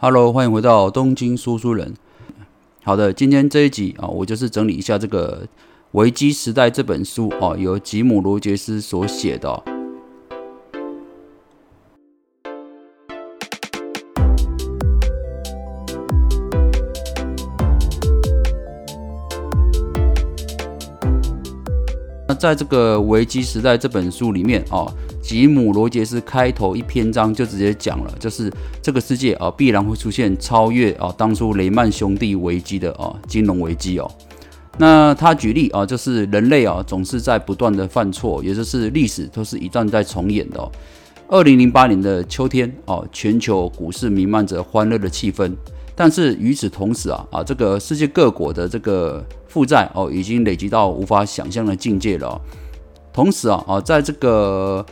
Hello，欢迎回到东京说书人。好的，今天这一集啊，我就是整理一下这个《危机时代》这本书哦，由吉姆·罗杰斯所写的。那在这个《危机时代》这本书里面哦。吉姆·罗杰斯开头一篇章就直接讲了，就是这个世界啊必然会出现超越啊当初雷曼兄弟危机的啊金融危机哦。那他举例啊，就是人类啊总是在不断的犯错，也就是历史都是一段在重演的。二零零八年的秋天哦，全球股市弥漫着欢乐的气氛，但是与此同时啊啊，这个世界各国的这个负债哦已经累积到无法想象的境界了。同时啊啊，在这个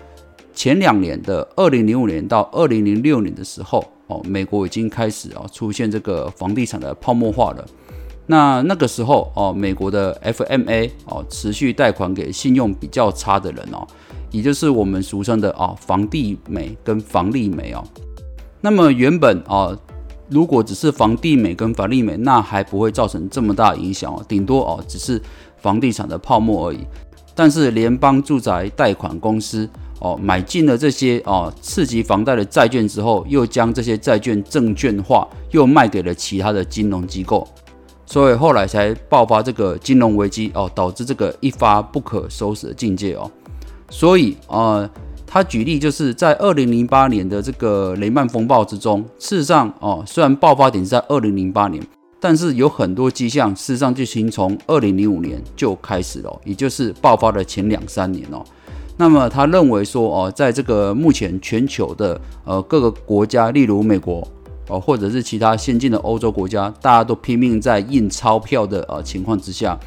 前两年的二零零五年到二零零六年的时候，哦，美国已经开始啊出现这个房地产的泡沫化了。那那个时候哦，美国的 FMA 哦，持续贷款给信用比较差的人哦，也就是我们俗称的啊房地美跟房利美哦。那么原本啊，如果只是房地美跟房利美，那还不会造成这么大影响哦，顶多哦只是房地产的泡沫而已。但是联邦住宅贷款公司哦买进了这些哦次级房贷的债券之后，又将这些债券证券化，又卖给了其他的金融机构，所以后来才爆发这个金融危机哦，导致这个一发不可收拾的境界哦。所以啊，他举例就是在二零零八年的这个雷曼风暴之中，事实上哦，虽然爆发点是在二零零八年。但是有很多迹象，事实上就先从二零零五年就开始了，也就是爆发的前两三年哦。那么他认为说哦，在这个目前全球的呃各个国家，例如美国哦，或者是其他先进的欧洲国家，大家都拼命在印钞票的呃情况之下，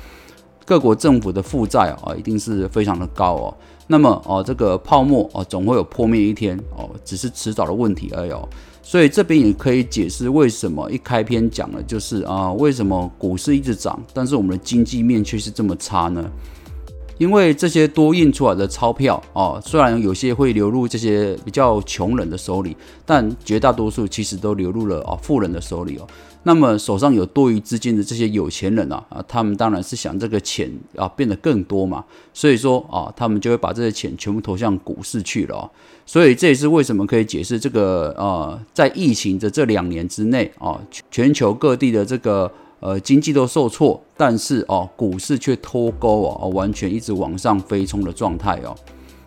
各国政府的负债啊一定是非常的高哦。那么哦，这个泡沫哦总会有破灭一天哦，只是迟早的问题而已哦。所以这边也可以解释为什么一开篇讲的就是啊，为什么股市一直涨，但是我们的经济面却是这么差呢？因为这些多印出来的钞票啊，虽然有些会流入这些比较穷人的手里，但绝大多数其实都流入了啊富人的手里哦。那么手上有多余资金的这些有钱人啊，啊，他们当然是想这个钱啊变得更多嘛，所以说啊，他们就会把这些钱全部投向股市去了啊。所以这也是为什么可以解释这个呃，在疫情的这两年之内啊，全球各地的这个呃经济都受挫，但是哦，股市却脱钩哦，完全一直往上飞冲的状态哦。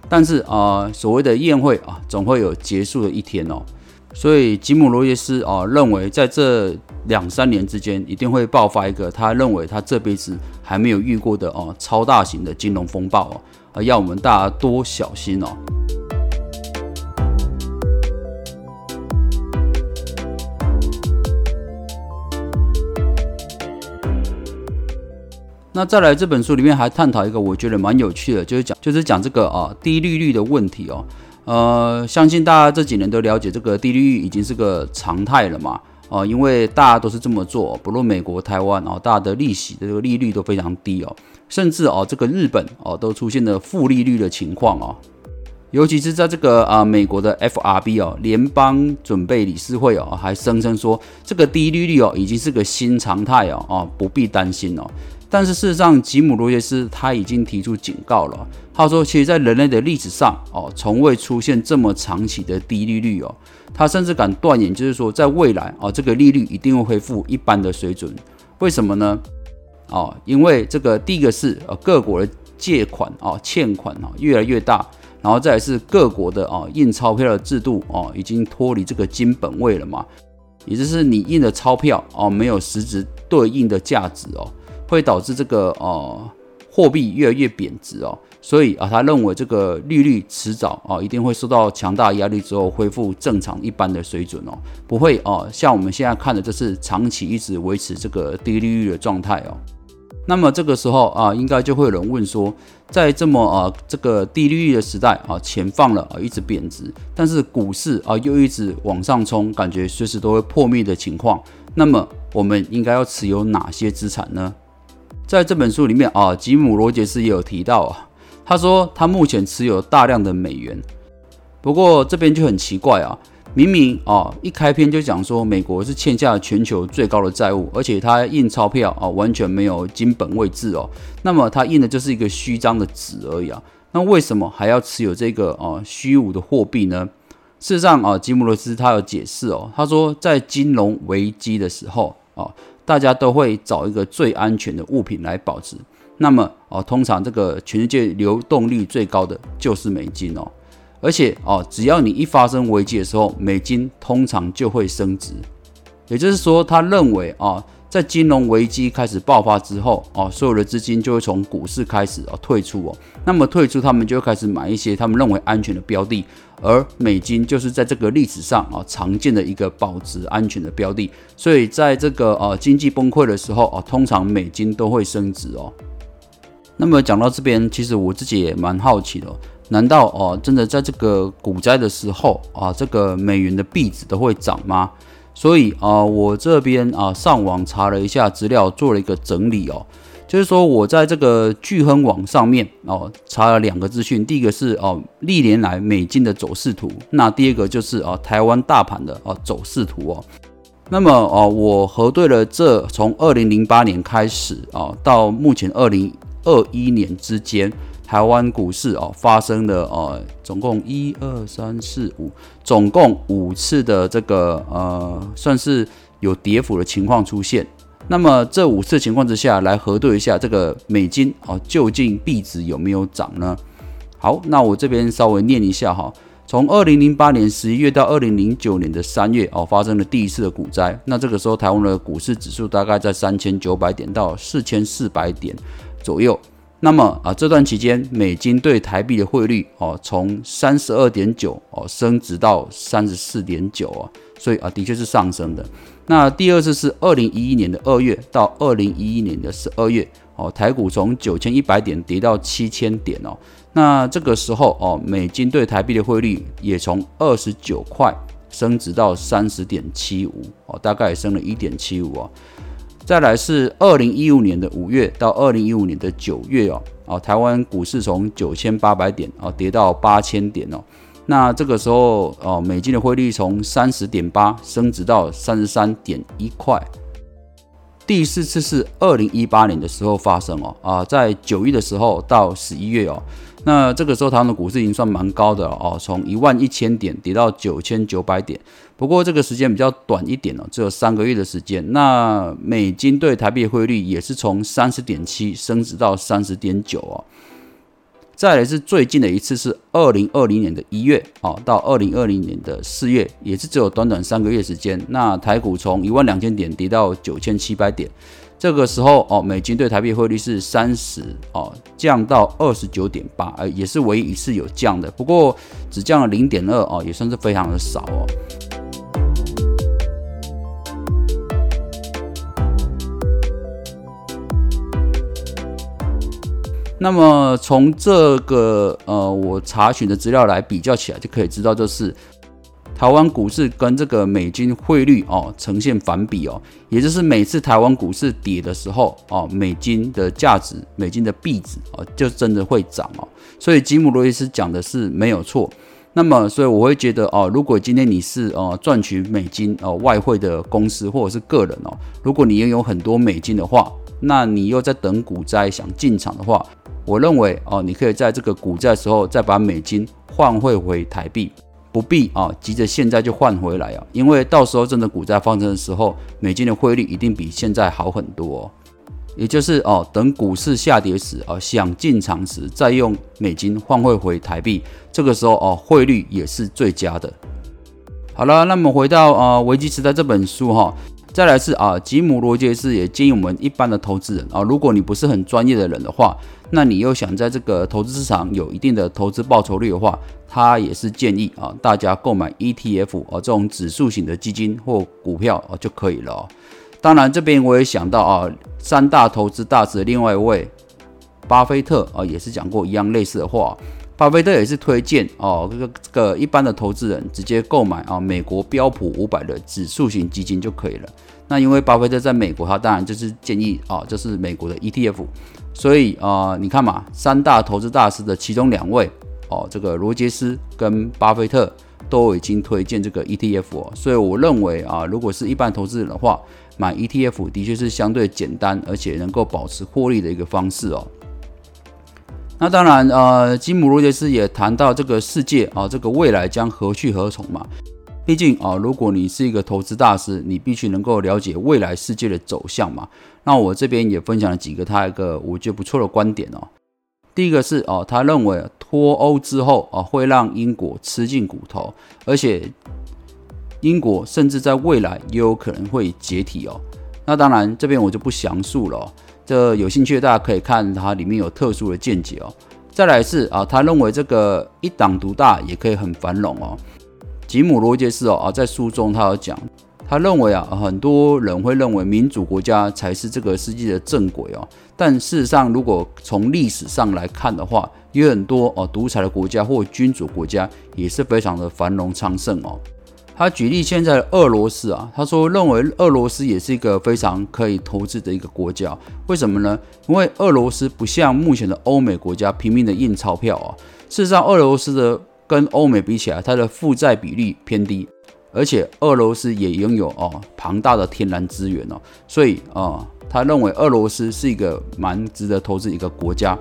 但是啊，所谓的宴会啊，总会有结束的一天哦。所以吉姆罗杰斯啊认为，在这两三年之间，一定会爆发一个他认为他这辈子还没有遇过的哦超大型的金融风暴哦，啊，要我们大家多小心哦。那再来这本书里面还探讨一个我觉得蛮有趣的，就是讲就是讲这个啊低利率的问题哦。呃，相信大家这几年都了解，这个低利率已经是个常态了嘛？哦，因为大家都是这么做，不论美国、台湾哦，大家的利息的这个利率都非常低哦，甚至哦，这个日本哦都出现了负利率的情况哦，尤其是在这个啊美国的 FRB 哦联邦准备理事会哦，还声称说这个低利率哦已经是个新常态哦，哦不必担心哦。但是事实上，吉姆·罗杰斯他已经提出警告了。他说，其实，在人类的历史上，哦，从未出现这么长期的低利率哦。他甚至敢断言，就是说，在未来，哦，这个利率一定会恢复一般的水准。为什么呢？哦，因为这个第一个是，呃，各国的借款啊，欠款啊，越来越大，然后再是各国的啊，印钞票的制度哦，已经脱离这个金本位了嘛。也就是你印的钞票哦，没有实质对应的价值哦。会导致这个呃货币越来越贬值哦，所以啊，他认为这个利率迟早啊一定会受到强大压力之后恢复正常一般的水准哦，不会哦像我们现在看的，这是长期一直维持这个低利率的状态哦。那么这个时候啊，应该就会有人问说，在这么啊这个低利率的时代啊，钱放了啊一直贬值，但是股市啊又一直往上冲，感觉随时都会破灭的情况，那么我们应该要持有哪些资产呢？在这本书里面啊，吉姆·罗杰斯也有提到啊，他说他目前持有大量的美元，不过这边就很奇怪啊，明明啊，一开篇就讲说美国是欠下全球最高的债务，而且他印钞票啊，完全没有金本位制哦。那么他印的就是一个虚张的纸而已啊。那为什么还要持有这个啊虚无的货币呢？事实上啊，吉姆罗斯他有解释哦，他说在金融危机的时候啊，大家都会找一个最安全的物品来保值。那么哦，通常这个全世界流动率最高的就是美金哦。而且哦，只要你一发生危机的时候，美金通常就会升值。也就是说，他认为啊，在金融危机开始爆发之后哦，所有的资金就会从股市开始哦退出哦。那么退出，他们就会开始买一些他们认为安全的标的，而美金就是在这个历史上啊常见的一个保值安全的标的。所以在这个呃经济崩溃的时候啊，通常美金都会升值哦。那么讲到这边，其实我自己也蛮好奇的。难道哦，真的在这个股灾的时候啊，这个美元的币值都会涨吗？所以啊，我这边啊上网查了一下资料，做了一个整理哦。就是说我在这个聚亨网上面哦查了两个资讯，第一个是哦历年来美金的走势图，那第二个就是啊台湾大盘的哦走势图哦。那么哦，我核对了这从二零零八年开始啊到目前二零二一年之间。台湾股市哦，发生了呃，总共一二三四五，总共五次的这个呃，算是有跌幅的情况出现。那么这五次情况之下来核对一下这个美金哦，究竟币值有没有涨呢？好，那我这边稍微念一下哈，从二零零八年十一月到二零零九年的三月哦，发生了第一次的股灾。那这个时候台湾的股市指数大概在三千九百点到四千四百点左右。那么啊，这段期间美金对台币的汇率哦，从三十二点九哦升值到三十四点九啊，所以啊，的确是上升的。那第二次是二零一一年的二月到二零一一年的十二月哦，台股从九千一百点跌到七千点哦。那这个时候哦，美金对台币的汇率也从二十九块升值到三十点七五哦，大概升了一点七五啊。再来是二零一五年的五月到二零一五年的九月哦，哦，台湾股市从九千八百点哦跌到八千点哦，那这个时候哦，美金的汇率从三十点八升值到三十三点一块。第四次是二零一八年的时候发生哦，啊，在九月的时候到十一月哦。那这个时候，台湾的股市已经算蛮高的了哦，从一万一千点跌到九千九百点。不过这个时间比较短一点哦，只有三个月的时间。那美金对台币汇率也是从三十点七升值到三十点九哦。再来是最近的一次是二零二零年的一月哦，到二零二零年的四月，也是只有短短三个月时间。那台股从一万两千点跌到九千七百点。这个时候哦，美金对台币汇率是三十哦，降到二十九点八，呃，也是唯一一次有降的，不过只降了零点二哦，也算是非常的少哦。那么从这个呃我查询的资料来比较起来，就可以知道就是。台湾股市跟这个美金汇率哦呈现反比哦，也就是每次台湾股市跌的时候哦，美金的价值、美金的币值哦就真的会涨哦。所以吉姆罗伊斯讲的是没有错。那么，所以我会觉得哦，如果今天你是呃赚取美金哦外汇的公司或者是个人哦，如果你拥有很多美金的话，那你又在等股灾想进场的话，我认为哦，你可以在这个股灾的时候再把美金换汇回台币。不必啊，急着现在就换回来啊，因为到时候真的股灾发生的时候，美金的汇率一定比现在好很多。也就是哦，等股市下跌时啊，想进场时再用美金换汇回台币，这个时候哦，汇率也是最佳的。好了，那么回到啊《危机时代》这本书哈。再来是啊，吉姆罗杰斯也建议我们一般的投资人啊，如果你不是很专业的人的话，那你又想在这个投资市场有一定的投资报酬率的话，他也是建议啊，大家购买 ETF 啊这种指数型的基金或股票啊就可以了。当然这边我也想到啊，三大投资大师的另外一位巴菲特啊，也是讲过一样类似的话。巴菲特也是推荐哦，这个这个一般的投资人直接购买啊美国标普五百的指数型基金就可以了。那因为巴菲特在美国，他当然就是建议啊，就是美国的 ETF。所以啊，你看嘛，三大投资大师的其中两位哦，这个罗杰斯跟巴菲特都已经推荐这个 ETF 哦，所以我认为啊，如果是一般投资人的话，买 ETF 的确是相对简单，而且能够保持获利的一个方式哦。那当然，呃，吉姆·罗杰斯也谈到这个世界啊，这个未来将何去何从嘛？毕竟啊，如果你是一个投资大师，你必须能够了解未来世界的走向嘛。那我这边也分享了几个他一个我觉得不错的观点哦。第一个是哦，他认为脱欧之后啊，会让英国吃尽骨头，而且英国甚至在未来也有可能会解体哦。那当然，这边我就不详述了。这有兴趣的大家可以看它里面有特殊的见解哦。再来是啊，他认为这个一党独大也可以很繁荣哦。吉姆·罗杰斯哦啊，在书中他有讲，他认为啊，很多人会认为民主国家才是这个世界的正轨哦。但事实上，如果从历史上来看的话，有很多哦独裁的国家或君主国家也是非常的繁荣昌盛哦。他举例现在的俄罗斯啊，他说认为俄罗斯也是一个非常可以投资的一个国家，为什么呢？因为俄罗斯不像目前的欧美国家拼命的印钞票啊。事实上，俄罗斯的跟欧美比起来，它的负债比例偏低，而且俄罗斯也拥有哦庞大的天然资源哦，所以啊，他认为俄罗斯是一个蛮值得投资一个国家。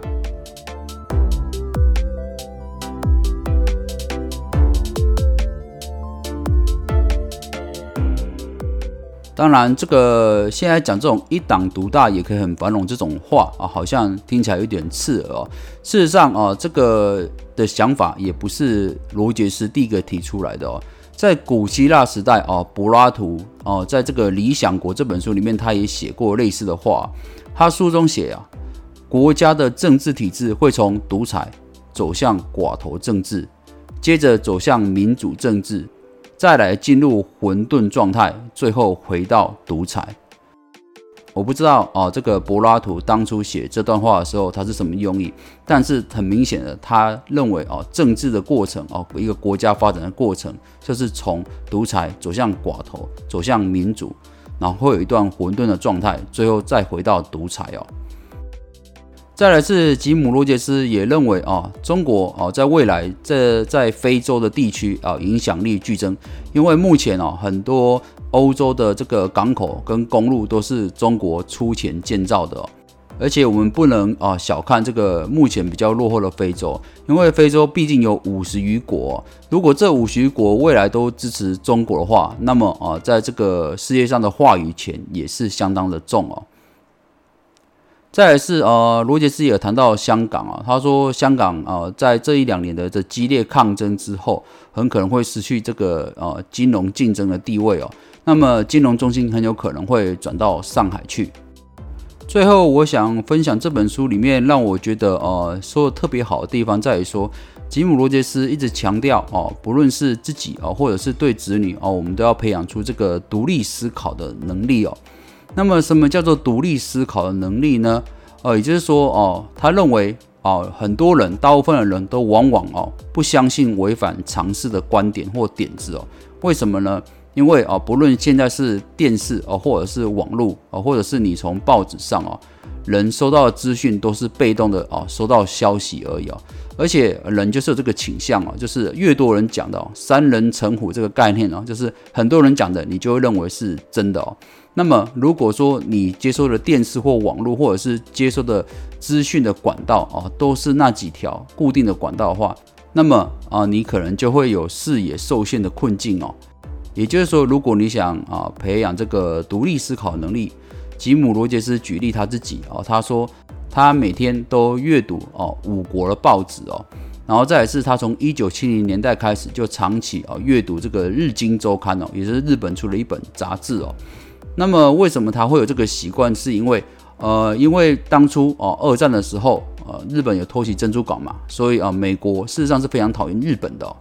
当然，这个现在讲这种一党独大也可以很繁荣这种话啊，好像听起来有点刺耳哦。事实上啊，这个的想法也不是罗杰斯第一个提出来的哦。在古希腊时代啊，柏拉图哦，在这个《理想国》这本书里面，他也写过类似的话。他书中写啊，国家的政治体制会从独裁走向寡头政治，接着走向民主政治。再来进入混沌状态，最后回到独裁。我不知道啊，这个柏拉图当初写这段话的时候，他是什么用意？但是很明显的，他认为啊，政治的过程啊，一个国家发展的过程，就是从独裁走向寡头，走向民主，然后会有一段混沌的状态，最后再回到独裁哦。再来是吉姆·罗杰斯也认为啊，中国啊，在未来这在非洲的地区啊，影响力剧增，因为目前啊，很多欧洲的这个港口跟公路都是中国出钱建造的，而且我们不能啊小看这个目前比较落后的非洲，因为非洲毕竟有五十余国，如果这五十余国未来都支持中国的话，那么啊，在这个世界上的话语权也是相当的重哦。再来是呃，罗杰斯也谈到香港啊，他说香港啊，在这一两年的这激烈抗争之后，很可能会失去这个呃金融竞争的地位哦。那么金融中心很有可能会转到上海去。最后，我想分享这本书里面让我觉得呃说的特别好的地方，在于说吉姆罗杰斯一直强调哦，不论是自己哦，或者是对子女哦，我们都要培养出这个独立思考的能力哦。那么，什么叫做独立思考的能力呢？呃，也就是说，哦，他认为，哦，很多人，大部分的人都往往哦，不相信违反常识的观点或点子哦。为什么呢？因为啊，不论现在是电视哦，或者是网络哦，或者是你从报纸上哦，人收到的资讯都是被动的哦，收到消息而已哦。而且人就是有这个倾向哦，就是越多人讲的哦，三人成虎这个概念哦，就是很多人讲的，你就会认为是真的哦。那么，如果说你接收的电视或网络，或者是接收的资讯的管道啊，都是那几条固定的管道的话，那么啊，你可能就会有视野受限的困境哦。也就是说，如果你想啊培养这个独立思考能力，吉姆·罗杰斯举例他自己哦，他说他每天都阅读哦五国的报纸哦，然后再是他从一九七零年代开始就长期啊阅读这个《日经周刊》哦，也是日本出了一本杂志哦。那么为什么他会有这个习惯？是因为，呃，因为当初哦，二战的时候，呃，日本有偷袭珍珠港嘛，所以啊，美国事实上是非常讨厌日本的。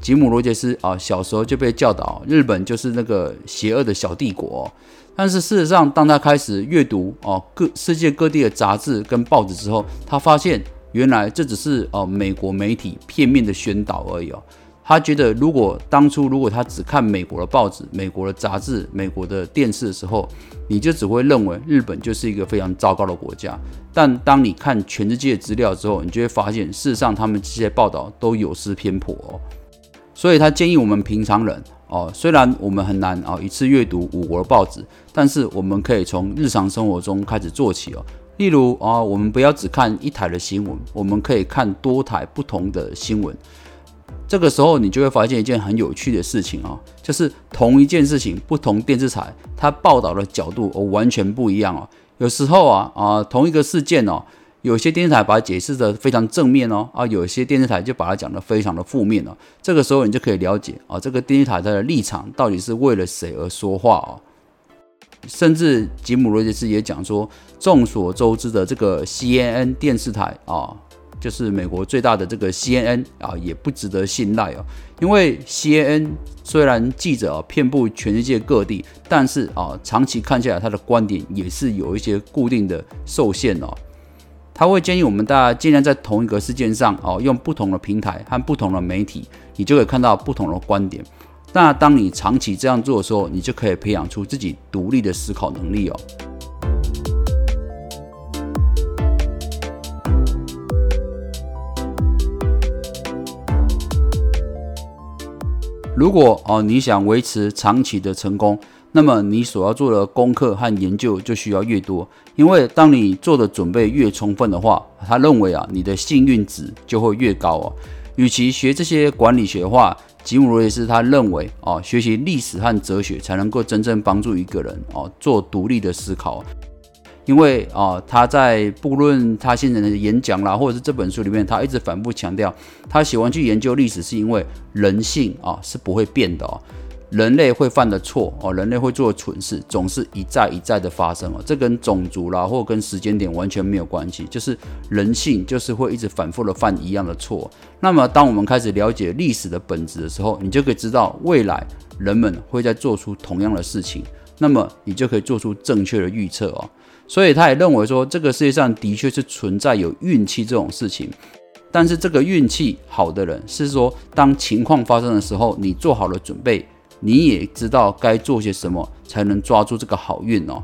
吉姆·罗杰斯啊，小时候就被教导，日本就是那个邪恶的小帝国。但是事实上，当他开始阅读哦各世界各地的杂志跟报纸之后，他发现原来这只是哦美国媒体片面的宣导而已哦。他觉得，如果当初如果他只看美国的报纸、美国的杂志、美国的电视的时候，你就只会认为日本就是一个非常糟糕的国家。但当你看全世界资料之后，你就会发现，事实上他们这些报道都有失偏颇哦。所以他建议我们平常人哦，虽然我们很难啊一次阅读五国的报纸，但是我们可以从日常生活中开始做起哦。例如啊，我们不要只看一台的新闻，我们可以看多台不同的新闻。这个时候，你就会发现一件很有趣的事情啊，就是同一件事情，不同电视台它报道的角度哦完全不一样哦。有时候啊啊，同一个事件哦，有些电视台把它解释的非常正面哦，啊，有些电视台就把它讲的非常的负面哦。这个时候，你就可以了解啊，这个电视台它的立场到底是为了谁而说话哦。甚至吉姆罗杰斯也讲说，众所周知的这个 CNN 电视台啊，就是美国最大的这个 CNN 啊，也不值得信赖哦。因为 CNN 虽然记者啊遍布全世界各地，但是啊，长期看下来，他的观点也是有一些固定的受限哦。他会建议我们大家尽量在同一个事件上哦，用不同的平台和不同的媒体，你就可以看到不同的观点。那当你长期这样做的时候，你就可以培养出自己独立的思考能力哦。如果哦你想维持长期的成功，那么你所要做的功课和研究就需要越多，因为当你做的准备越充分的话，他认为啊你的幸运值就会越高哦。与其学这些管理学的话，吉姆罗耶斯他认为，哦，学习历史和哲学才能够真正帮助一个人，哦，做独立的思考。因为，啊，他在不论他现在的演讲啦，或者是这本书里面，他一直反复强调，他喜欢去研究历史，是因为人性啊是不会变的哦。人类会犯的错哦，人类会做的蠢事，总是一再一再的发生哦。这跟种族啦，或跟时间点完全没有关系，就是人性就是会一直反复的犯一样的错。那么，当我们开始了解历史的本质的时候，你就可以知道未来人们会在做出同样的事情，那么你就可以做出正确的预测哦。所以，他也认为说，这个世界上的确是存在有运气这种事情，但是这个运气好的人是说，当情况发生的时候，你做好了准备。你也知道该做些什么才能抓住这个好运哦。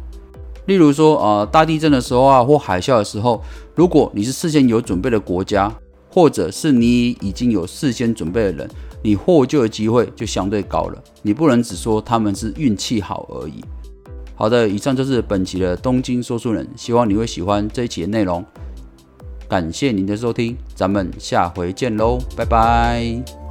例如说，呃，大地震的时候啊，或海啸的时候，如果你是事先有准备的国家，或者是你已经有事先准备的人，你获救的机会就相对高了。你不能只说他们是运气好而已。好的，以上就是本期的东京说书人，希望你会喜欢这一期的内容。感谢您的收听，咱们下回见喽，拜拜。